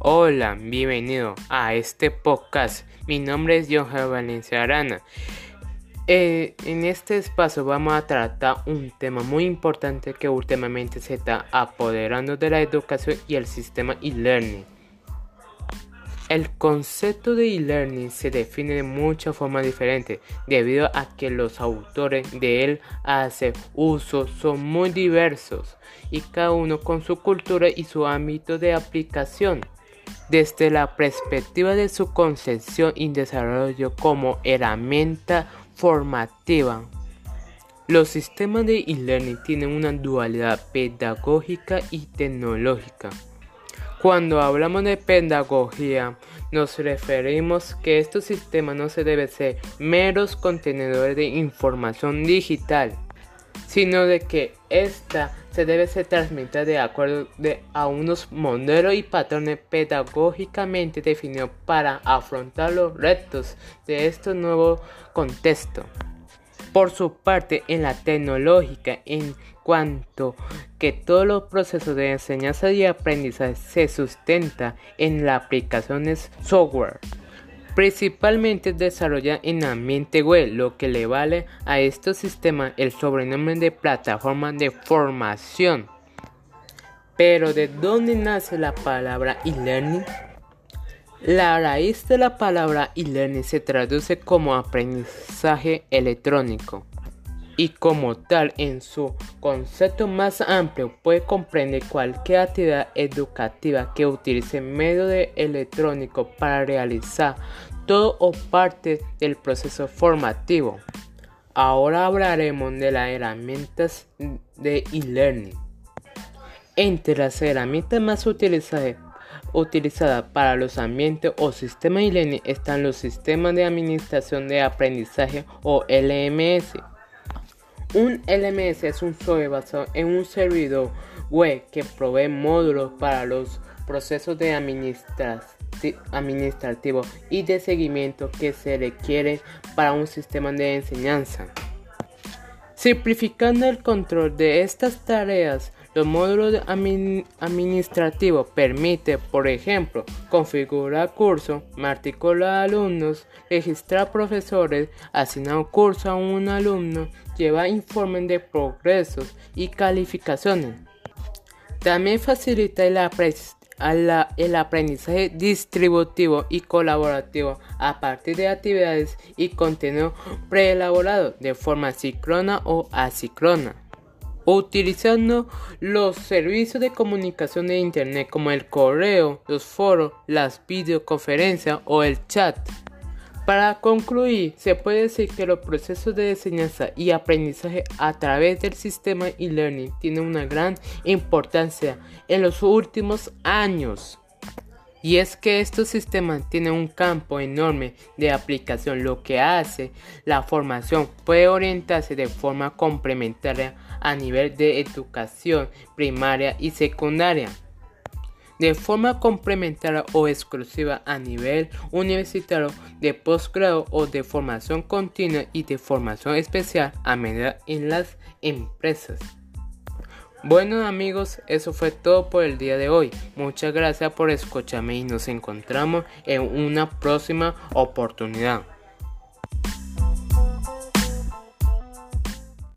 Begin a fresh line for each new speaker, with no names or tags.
Hola, bienvenido a este podcast. Mi nombre es Johan Valencia Arana. Eh, en este espacio vamos a tratar un tema muy importante que últimamente se está apoderando de la educación y el sistema e-learning. El concepto de e-learning se define de muchas formas diferentes debido a que los autores de él hacen uso son muy diversos y cada uno con su cultura y su ámbito de aplicación. Desde la perspectiva de su concepción y desarrollo como herramienta formativa, los sistemas de e-learning tienen una dualidad pedagógica y tecnológica. Cuando hablamos de pedagogía, nos referimos que estos sistemas no se deben ser meros contenedores de información digital, sino de que ésta se debe ser transmitida de acuerdo a unos modelos y patrones pedagógicamente definidos para afrontar los retos de este nuevo contexto. Por su parte, en la tecnológica, en cuanto que todos los procesos de enseñanza y aprendizaje se sustenta en las aplicaciones software, principalmente desarrolla en ambiente web, lo que le vale a estos sistemas el sobrenombre de plataforma de formación. Pero ¿de dónde nace la palabra e-learning? La raíz de la palabra e-learning se traduce como aprendizaje electrónico y como tal en su concepto más amplio puede comprender cualquier actividad educativa que utilice medio de electrónico para realizar todo o parte del proceso formativo. Ahora hablaremos de las herramientas de e-learning. Entre las herramientas más utilizadas utilizada para los ambientes o sistemas e-learning están los sistemas de administración de aprendizaje o LMS. Un LMS es un software basado en un servidor web que provee módulos para los procesos de administrativo y de seguimiento que se requieren para un sistema de enseñanza. Simplificando el control de estas tareas, los módulos administrativos permiten, por ejemplo, configurar cursos, matricular alumnos, registrar profesores, asignar un curso a un alumno, llevar informes de progresos y calificaciones. También facilita el, aprendizaje distributivo y colaborativo a partir de actividades y contenido preelaborado de forma síncrona o asíncrona utilizando los servicios de comunicación de Internet como el correo, los foros, las videoconferencias o el chat. Para concluir, se puede decir que los procesos de enseñanza y aprendizaje a través del sistema e-learning tienen una gran importancia en los últimos años. Y es que estos sistemas tienen un campo enorme de aplicación, lo que hace la formación puede orientarse de forma complementaria a nivel de educación primaria y secundaria, de forma complementaria o exclusiva a nivel universitario, de posgrado o de formación continua y de formación especial a medida en las empresas. Bueno amigos, eso fue todo por el día de hoy. Muchas gracias por escucharme y nos encontramos en una próxima oportunidad.